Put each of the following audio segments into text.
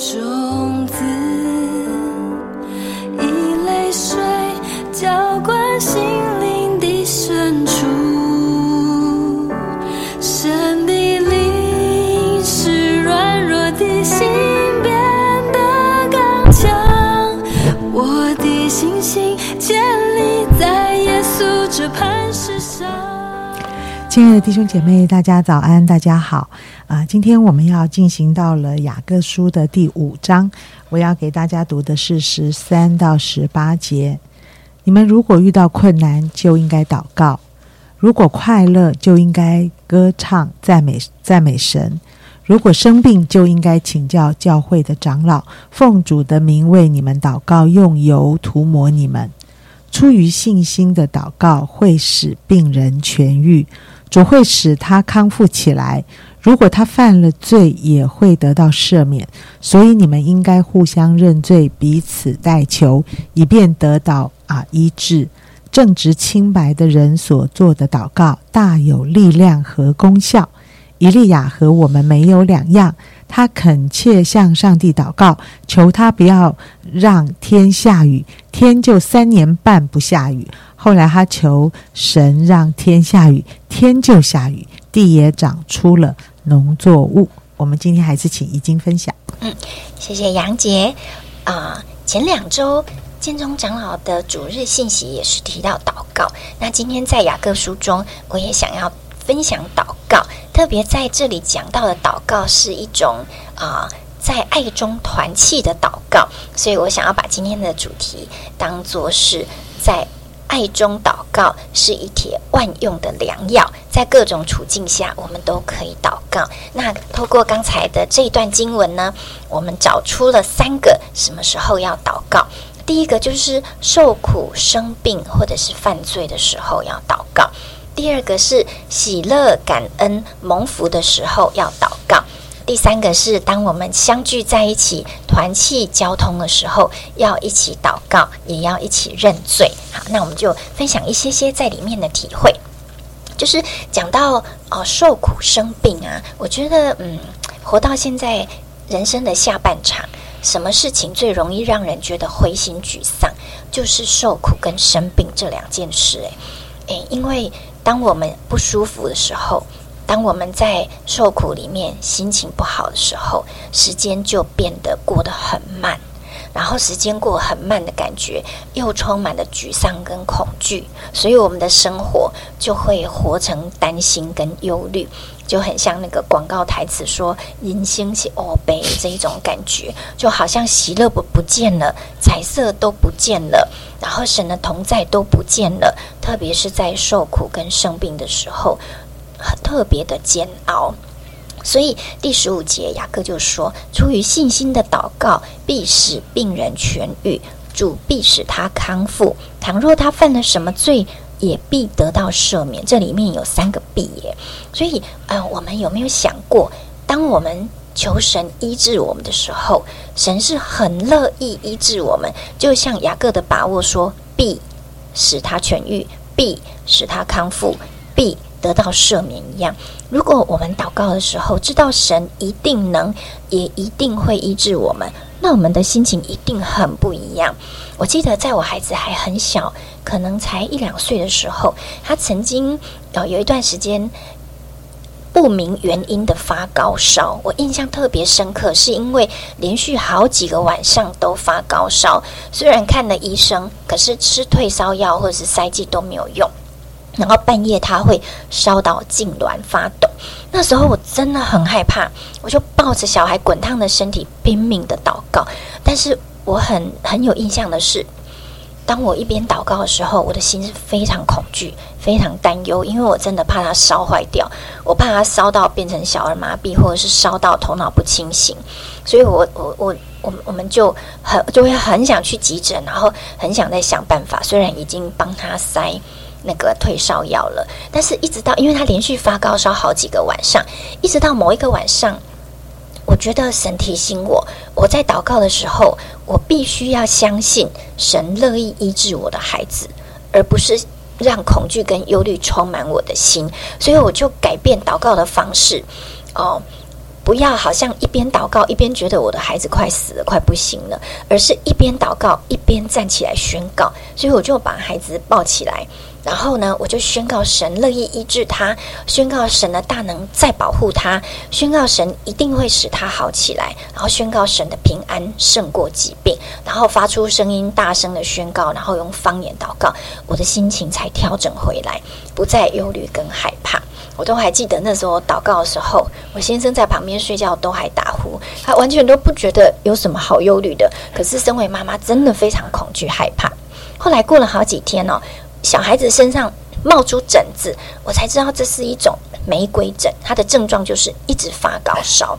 种亲爱的弟兄姐妹，大家早安，大家好啊！今天我们要进行到了雅各书的第五章，我要给大家读的是十三到十八节。你们如果遇到困难，就应该祷告；如果快乐，就应该歌唱赞美赞美神；如果生病，就应该请教教会的长老，奉主的名为你们祷告，用油涂抹你们。出于信心的祷告会使病人痊愈，主会使他康复起来。如果他犯了罪，也会得到赦免。所以你们应该互相认罪，彼此代求，以便得到啊医治。正直清白的人所做的祷告，大有力量和功效。以利亚和我们没有两样，他恳切向上帝祷告，求他不要让天下雨，天就三年半不下雨。后来他求神让天下雨，天就下雨，地也长出了农作物。我们今天还是请易经分享。嗯谢谢杨杰啊、前两周建中长老的主日信息也是提到祷告，那今天在雅各书中，我也想要分享祷告，特别在这里讲到的祷告是一种啊、在爱中团契的祷告，所以我想要把今天的主题当做是在。爱中祷告是一帖万用的良药，在各种处境下，我们都可以祷告。那透过刚才的这一段经文呢，我们找出了三个什么时候要祷告。第一个就是受苦、生病或者是犯罪的时候要祷告；第二个是喜乐、感恩、蒙福的时候要祷告；第三个是当我们相聚在一起、团契交通的时候，要一起祷告，也要一起认罪。好，那我们就分享一些些在里面的体会。就是讲到哦，受苦生病啊，我觉得嗯，活到现在人生的下半场，什么事情最容易让人觉得灰心沮丧？就是受苦跟生病这两件事。诶诶，因为当我们不舒服的时候，当我们在受苦里面心情不好的时候，时间就变得过得很慢。然后时间过很慢的感觉，又充满了沮丧跟恐惧，所以我们的生活就会活成担心跟忧虑，就很像那个广告台词说“人生是欧悲”这一种感觉，就好像喜乐不不见了，彩色都不见了，然后神的同在都不见了，特别是在受苦跟生病的时候，很特别的煎熬。所以第十五节，雅各就说：“出于信心的祷告，必使病人痊愈；主必使他康复。倘若他犯了什么罪，也必得到赦免。”这里面有三个“必”耶。所以，呃，我们有没有想过，当我们求神医治我们的时候，神是很乐意医治我们？就像雅各的把握说：“必使他痊愈，必使他康复，必得到赦免一样。如果我们祷告的时候，知道神一定能，也一定会医治我们，那我们的心情一定很不一样。我记得在我孩子还很小，可能才一两岁的时候，他曾经呃有一段时间不明原因的发高烧，我印象特别深刻，是因为连续好几个晚上都发高烧，虽然看了医生，可是吃退烧药或者是塞剂都没有用。然后半夜他会烧到痉挛发抖，那时候我真的很害怕，我就抱着小孩滚烫的身体拼命的祷告。但是我很很有印象的是，当我一边祷告的时候，我的心是非常恐惧、非常担忧，因为我真的怕他烧坏掉，我怕他烧到变成小儿麻痹，或者是烧到头脑不清醒，所以我我我我我们就很就会很想去急诊，然后很想再想办法。虽然已经帮他塞。那个退烧药了，但是一直到，因为他连续发高烧好几个晚上，一直到某一个晚上，我觉得神提醒我，我在祷告的时候，我必须要相信神乐意医治我的孩子，而不是让恐惧跟忧虑充满我的心，所以我就改变祷告的方式，哦。不要好像一边祷告一边觉得我的孩子快死了、快不行了，而是一边祷告一边站起来宣告。所以我就把孩子抱起来。然后呢，我就宣告神乐意医治他，宣告神的大能在保护他，宣告神一定会使他好起来，然后宣告神的平安胜过疾病，然后发出声音大声的宣告，然后用方言祷告，我的心情才调整回来，不再忧虑跟害怕。我都还记得那时候祷告的时候，我先生在旁边睡觉都还打呼，他完全都不觉得有什么好忧虑的。可是身为妈妈，真的非常恐惧害怕。后来过了好几天哦。小孩子身上冒出疹子，我才知道这是一种玫瑰疹。它的症状就是一直发高烧。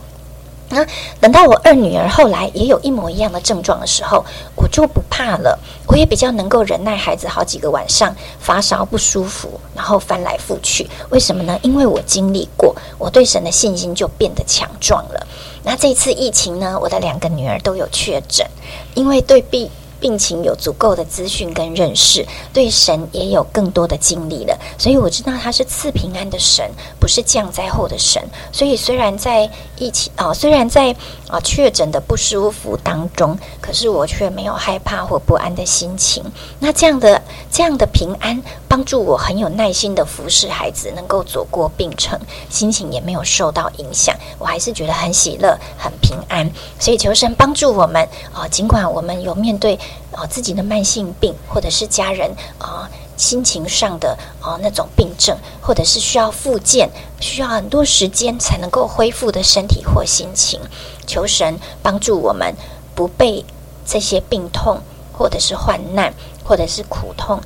那等到我二女儿后来也有一模一样的症状的时候，我就不怕了。我也比较能够忍耐孩子好几个晚上发烧不舒服，然后翻来覆去。为什么呢？因为我经历过，我对神的信心就变得强壮了。那这次疫情呢，我的两个女儿都有确诊，因为对比。病情有足够的资讯跟认识，对神也有更多的经历了，所以我知道他是赐平安的神，不是降灾后的神。所以虽然在疫情啊，虽然在啊确诊的不舒服当中，可是我却没有害怕或不安的心情。那这样的这样的平安，帮助我很有耐心的服侍孩子，能够走过病程，心情也没有受到影响。我还是觉得很喜乐、很平安。所以求神帮助我们啊，尽管我们有面对。啊，自己的慢性病，或者是家人啊，心情上的啊那种病症，或者是需要复健，需要很多时间才能够恢复的身体或心情，求神帮助我们不被这些病痛，或者是患难，或者是苦痛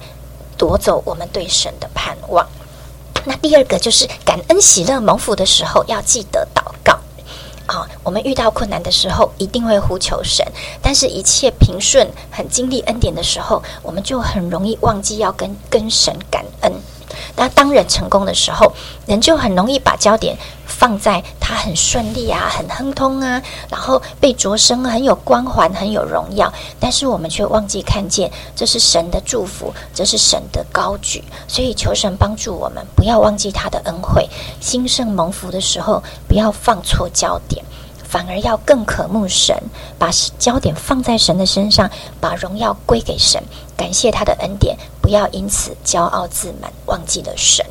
夺走我们对神的盼望。那第二个就是感恩喜乐蒙福的时候，要记得祷告。啊，我们遇到困难的时候，一定会呼求神；但是，一切平顺、很经历恩典的时候，我们就很容易忘记要跟跟神感恩。那当人成功的时候，人就很容易把焦点放在他很顺利啊、很亨通啊，然后被擢升很有光环、很有荣耀。但是我们却忘记看见，这是神的祝福，这是神的高举。所以求神帮助我们，不要忘记他的恩惠。兴盛蒙福的时候，不要放错焦点。反而要更渴慕神，把焦点放在神的身上，把荣耀归给神，感谢他的恩典，不要因此骄傲自满，忘记了神。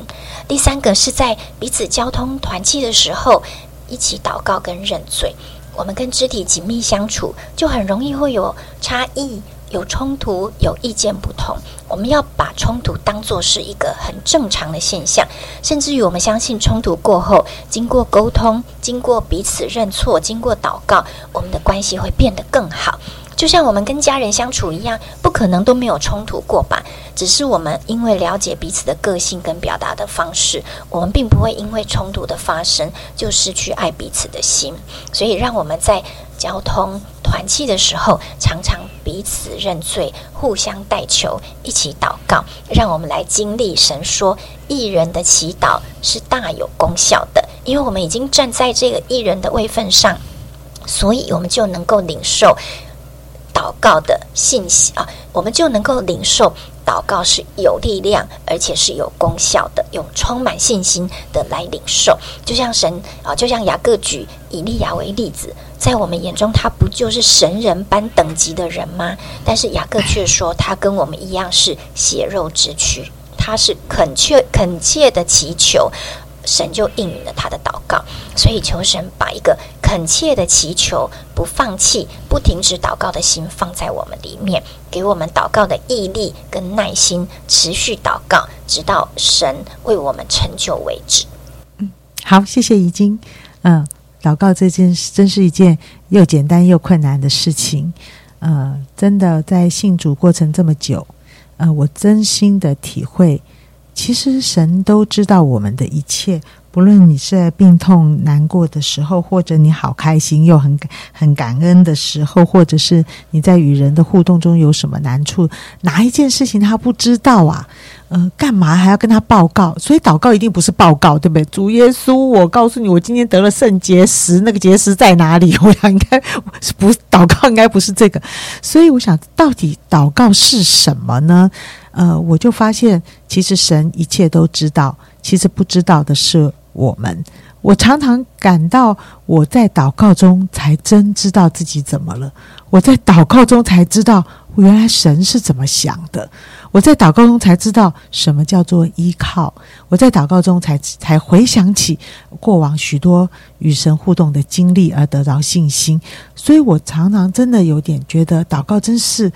第三个是在彼此交通团契的时候，一起祷告跟认罪。我们跟肢体紧密相处，就很容易会有差异。有冲突，有意见不同，我们要把冲突当作是一个很正常的现象，甚至于我们相信冲突过后，经过沟通，经过彼此认错，经过祷告，我们的关系会变得更好。就像我们跟家人相处一样，不可能都没有冲突过吧？只是我们因为了解彼此的个性跟表达的方式，我们并不会因为冲突的发生就失去爱彼此的心。所以，让我们在交通团契的时候，常常彼此认罪，互相代求，一起祷告，让我们来经历神说艺人的祈祷是大有功效的，因为我们已经站在这个艺人的位份上，所以我们就能够领受。祷告的信息啊，我们就能够领受祷告是有力量，而且是有功效的，用充满信心的来领受。就像神啊，就像雅各举以利亚为例子，在我们眼中，他不就是神人般等级的人吗？但是雅各却说，他跟我们一样是血肉之躯，他是恳切恳切的祈求。神就应允了他的祷告，所以求神把一个恳切的祈求、不放弃、不停止祷告的心放在我们里面，给我们祷告的毅力跟耐心，持续祷告，直到神为我们成就为止。嗯，好，谢谢已经。嗯，祷告这件事真是一件又简单又困难的事情。呃，真的在信主过程这么久，呃，我真心的体会。其实神都知道我们的一切，不论你是在病痛难过的时候，或者你好开心又很很感恩的时候，或者是你在与人的互动中有什么难处，哪一件事情他不知道啊？呃，干嘛还要跟他报告？所以祷告一定不是报告，对不对？主耶稣，我告诉你，我今天得了肾结石，那个结石在哪里？我想应该不祷告，应该不是这个。所以我想，到底祷告是什么呢？呃，我就发现，其实神一切都知道，其实不知道的是我们。我常常感到我在祷告中才真知道自己怎么了，我在祷告中才知道原来神是怎么想的，我在祷告中才知道什么叫做依靠，我在祷告中才才回想起过往许多与神互动的经历而得到信心，所以我常常真的有点觉得祷告真是。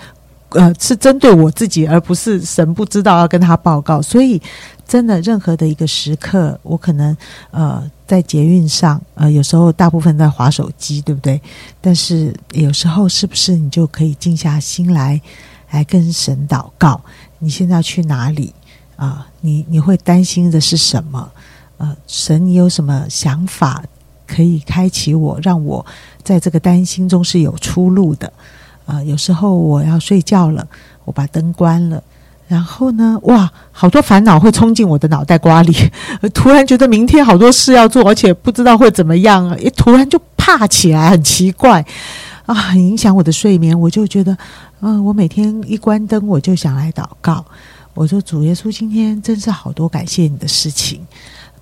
呃，是针对我自己，而不是神不知道要跟他报告。所以，真的任何的一个时刻，我可能呃在捷运上，呃有时候大部分在划手机，对不对？但是有时候是不是你就可以静下心来，来跟神祷告？你现在要去哪里啊？你你会担心的是什么？呃，神，你有什么想法可以开启我，让我在这个担心中是有出路的？啊，有时候我要睡觉了，我把灯关了，然后呢，哇，好多烦恼会冲进我的脑袋瓜里，突然觉得明天好多事要做，而且不知道会怎么样啊，一突然就怕起来，很奇怪啊，很影响我的睡眠。我就觉得，嗯，我每天一关灯，我就想来祷告。我说，主耶稣，今天真是好多感谢你的事情。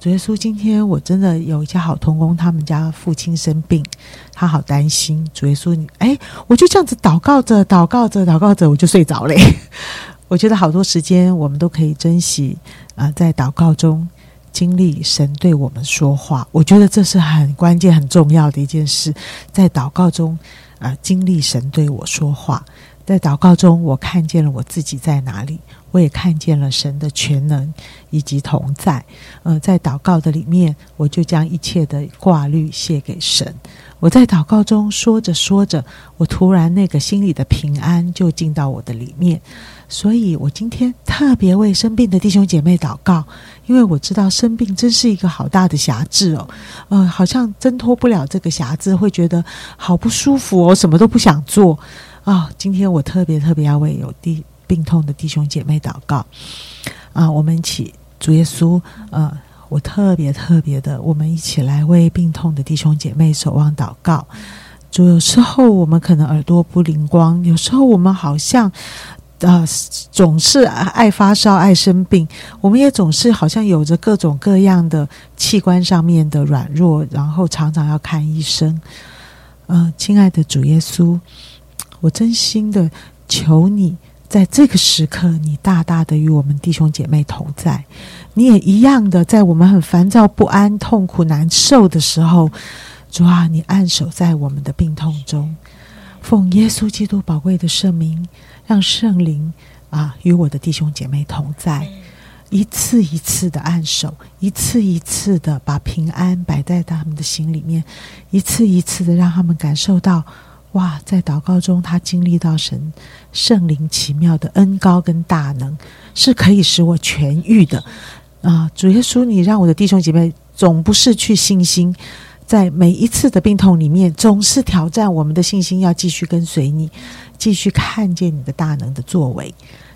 主耶稣，今天我真的有一家好童工，他们家父亲生病，他好担心。主耶稣，你哎，我就这样子祷告着，祷告着，祷告着，我就睡着了。我觉得好多时间我们都可以珍惜啊，在祷告中经历神对我们说话。我觉得这是很关键、很重要的一件事，在祷告中啊，经历神对我说话。在祷告中，我看见了我自己在哪里。我也看见了神的全能以及同在，呃，在祷告的里面，我就将一切的挂虑卸给神。我在祷告中说着说着，我突然那个心里的平安就进到我的里面。所以我今天特别为生病的弟兄姐妹祷告，因为我知道生病真是一个好大的瑕疵哦，呃，好像挣脱不了这个瑕疵，会觉得好不舒服哦，什么都不想做啊。今天我特别特别要为有弟。病痛的弟兄姐妹祷告啊！我们一起主耶稣，呃，我特别特别的，我们一起来为病痛的弟兄姐妹守望祷告。主，有时候我们可能耳朵不灵光，有时候我们好像啊，总是爱发烧、爱生病，我们也总是好像有着各种各样的器官上面的软弱，然后常常要看医生。嗯，亲爱的主耶稣，我真心的求你。在这个时刻，你大大的与我们弟兄姐妹同在，你也一样的在我们很烦躁不安、痛苦难受的时候，主啊，你按手在我们的病痛中，奉耶稣基督宝贵的圣名，让圣灵啊与我的弟兄姐妹同在，一次一次的按手，一次一次的把平安摆在他们的心里面，一次一次的让他们感受到。哇，在祷告中，他经历到神圣灵奇妙的恩高跟大能，是可以使我痊愈的啊！主耶稣，你让我的弟兄姐妹总不失去信心，在每一次的病痛里面，总是挑战我们的信心，要继续跟随你，继续看见你的大能的作为。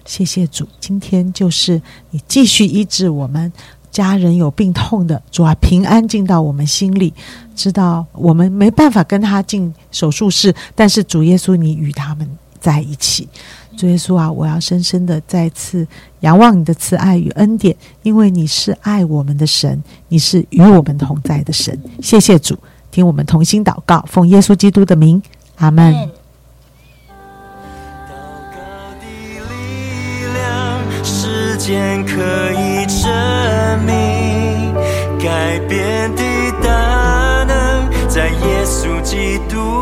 谢谢主，今天就是你继续医治我们。家人有病痛的，主啊，平安进到我们心里，知道我们没办法跟他进手术室，但是主耶稣，你与他们在一起。主耶稣啊，我要深深的再次仰望你的慈爱与恩典，因为你是爱我们的神，你是与我们同在的神。谢谢主，听我们同心祷告，奉耶稣基督的名，阿门。可以证明改变的大能，在耶稣基督